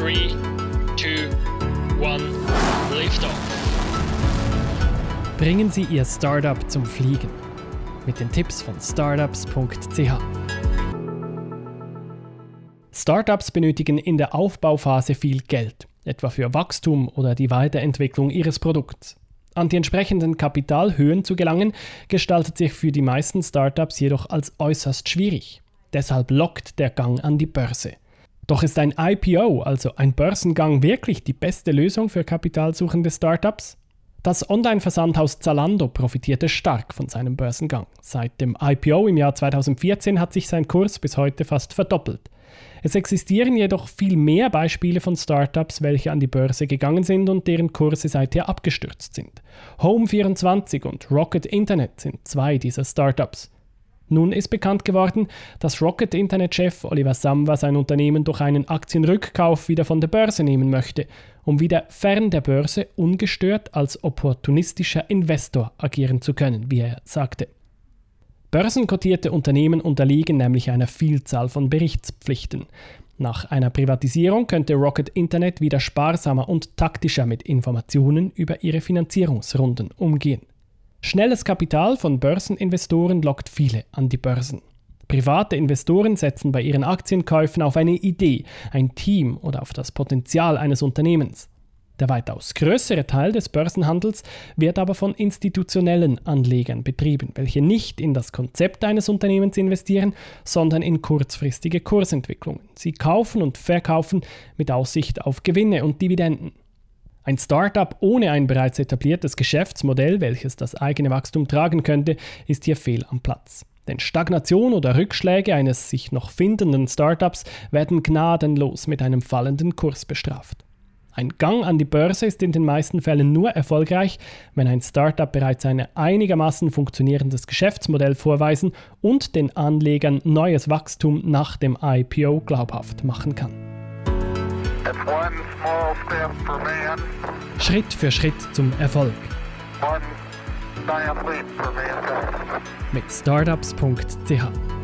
3, 2, 1, Liftoff. Bringen Sie Ihr Startup zum Fliegen. Mit den Tipps von startups.ch. Startups benötigen in der Aufbauphase viel Geld, etwa für Wachstum oder die Weiterentwicklung ihres Produkts. An die entsprechenden Kapitalhöhen zu gelangen, gestaltet sich für die meisten Startups jedoch als äußerst schwierig. Deshalb lockt der Gang an die Börse. Doch ist ein IPO, also ein Börsengang, wirklich die beste Lösung für kapitalsuchende Startups? Das Online-Versandhaus Zalando profitierte stark von seinem Börsengang. Seit dem IPO im Jahr 2014 hat sich sein Kurs bis heute fast verdoppelt. Es existieren jedoch viel mehr Beispiele von Startups, welche an die Börse gegangen sind und deren Kurse seither abgestürzt sind. Home24 und Rocket Internet sind zwei dieser Startups. Nun ist bekannt geworden, dass Rocket Internet-Chef Oliver Samwa sein Unternehmen durch einen Aktienrückkauf wieder von der Börse nehmen möchte, um wieder fern der Börse ungestört als opportunistischer Investor agieren zu können, wie er sagte. Börsenkotierte Unternehmen unterliegen nämlich einer Vielzahl von Berichtspflichten. Nach einer Privatisierung könnte Rocket Internet wieder sparsamer und taktischer mit Informationen über ihre Finanzierungsrunden umgehen. Schnelles Kapital von Börseninvestoren lockt viele an die Börsen. Private Investoren setzen bei ihren Aktienkäufen auf eine Idee, ein Team oder auf das Potenzial eines Unternehmens. Der weitaus größere Teil des Börsenhandels wird aber von institutionellen Anlegern betrieben, welche nicht in das Konzept eines Unternehmens investieren, sondern in kurzfristige Kursentwicklungen. Sie kaufen und verkaufen mit Aussicht auf Gewinne und Dividenden. Ein Startup ohne ein bereits etabliertes Geschäftsmodell, welches das eigene Wachstum tragen könnte, ist hier fehl am Platz. Denn Stagnation oder Rückschläge eines sich noch findenden Startups werden gnadenlos mit einem fallenden Kurs bestraft. Ein Gang an die Börse ist in den meisten Fällen nur erfolgreich, wenn ein Startup bereits ein einigermaßen funktionierendes Geschäftsmodell vorweisen und den Anlegern neues Wachstum nach dem IPO glaubhaft machen kann. Schritt für Schritt zum Erfolg. Mit startups.ch